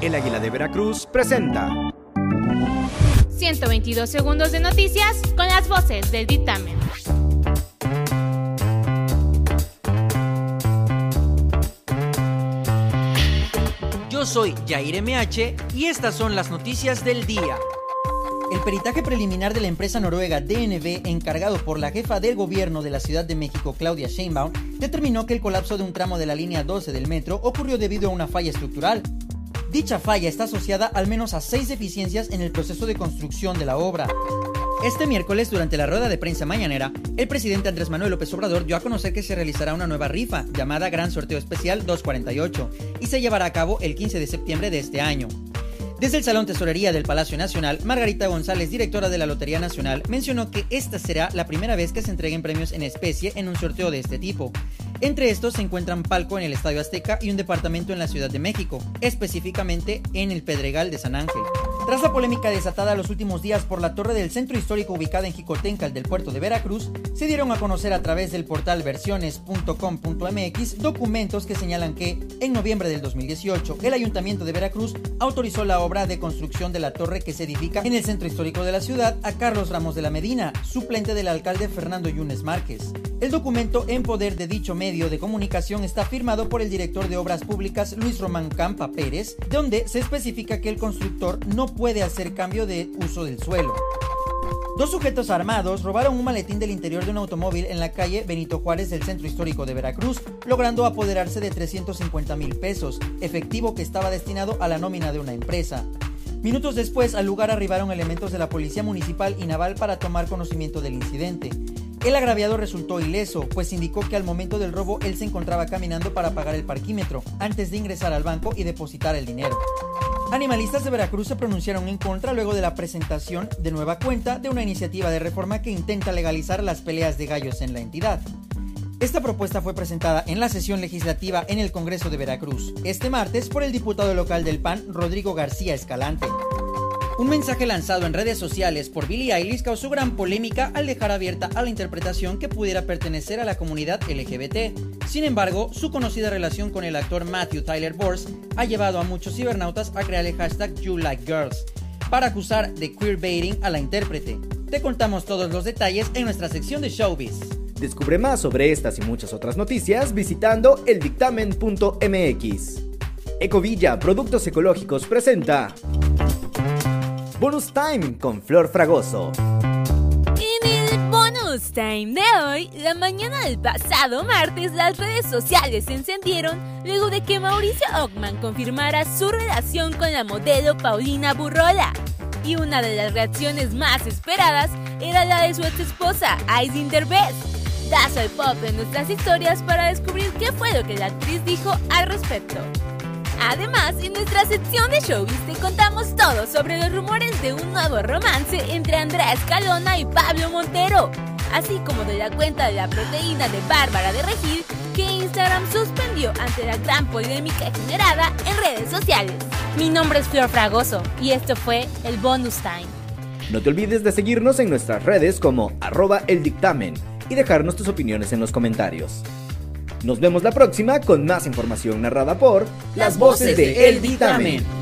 El Águila de Veracruz presenta 122 segundos de noticias con las voces del dictamen. Yo soy Jair MH y estas son las noticias del día. El peritaje preliminar de la empresa noruega DNB, encargado por la jefa del gobierno de la Ciudad de México, Claudia Sheinbaum, determinó que el colapso de un tramo de la línea 12 del metro ocurrió debido a una falla estructural. Dicha falla está asociada al menos a seis deficiencias en el proceso de construcción de la obra. Este miércoles, durante la rueda de prensa mañanera, el presidente Andrés Manuel López Obrador dio a conocer que se realizará una nueva rifa llamada Gran Sorteo Especial 248 y se llevará a cabo el 15 de septiembre de este año. Desde el Salón Tesorería del Palacio Nacional, Margarita González, directora de la Lotería Nacional, mencionó que esta será la primera vez que se entreguen premios en especie en un sorteo de este tipo. Entre estos se encuentran palco en el Estadio Azteca y un departamento en la Ciudad de México, específicamente en el Pedregal de San Ángel. Tras la polémica desatada los últimos días por la torre del centro histórico ubicada en Jicotencal del puerto de Veracruz, se dieron a conocer a través del portal versiones.com.mx documentos que señalan que, en noviembre del 2018, el Ayuntamiento de Veracruz autorizó la obra de construcción de la torre que se edifica en el centro histórico de la ciudad a Carlos Ramos de la Medina, suplente del alcalde Fernando Yunes Márquez. El documento en poder de dicho medio de comunicación está firmado por el director de Obras Públicas Luis Román Campa Pérez, donde se especifica que el constructor no puede hacer cambio de uso del suelo. Dos sujetos armados robaron un maletín del interior de un automóvil en la calle Benito Juárez del centro histórico de Veracruz, logrando apoderarse de 350 mil pesos, efectivo que estaba destinado a la nómina de una empresa. Minutos después, al lugar arribaron elementos de la Policía Municipal y Naval para tomar conocimiento del incidente. El agraviado resultó ileso, pues indicó que al momento del robo él se encontraba caminando para pagar el parquímetro, antes de ingresar al banco y depositar el dinero. Animalistas de Veracruz se pronunciaron en contra luego de la presentación de nueva cuenta de una iniciativa de reforma que intenta legalizar las peleas de gallos en la entidad. Esta propuesta fue presentada en la sesión legislativa en el Congreso de Veracruz, este martes por el diputado local del PAN, Rodrigo García Escalante. Un mensaje lanzado en redes sociales por Billie Eilish causó gran polémica al dejar abierta a la interpretación que pudiera pertenecer a la comunidad LGBT. Sin embargo, su conocida relación con el actor Matthew Tyler Bors ha llevado a muchos cibernautas a crear el hashtag YouLikeGirls para acusar de queerbaiting a la intérprete. Te contamos todos los detalles en nuestra sección de Showbiz. Descubre más sobre estas y muchas otras noticias visitando eldictamen.mx. Ecovilla Productos Ecológicos presenta Bonus Time con Flor Fragoso. En el bonus time de hoy, la mañana del pasado martes, las redes sociales se encendieron luego de que Mauricio Ockman confirmara su relación con la modelo Paulina Burrola. Y una de las reacciones más esperadas era la de su ex esposa, Aisin Derbez. Das al pop en nuestras historias para descubrir qué fue lo que la actriz dijo al respecto. Además, en nuestra sección de showbiz te contamos todo sobre los rumores de un nuevo romance entre Andrea Escalona y Pablo Montero, así como de la cuenta de la proteína de Bárbara de Regil que Instagram suspendió ante la gran polémica generada en redes sociales. Mi nombre es Flor Fragoso y esto fue el Bonus Time. No te olvides de seguirnos en nuestras redes como arroba el dictamen y dejarnos tus opiniones en los comentarios. Nos vemos la próxima con más información narrada por Las voces de El Dictamen.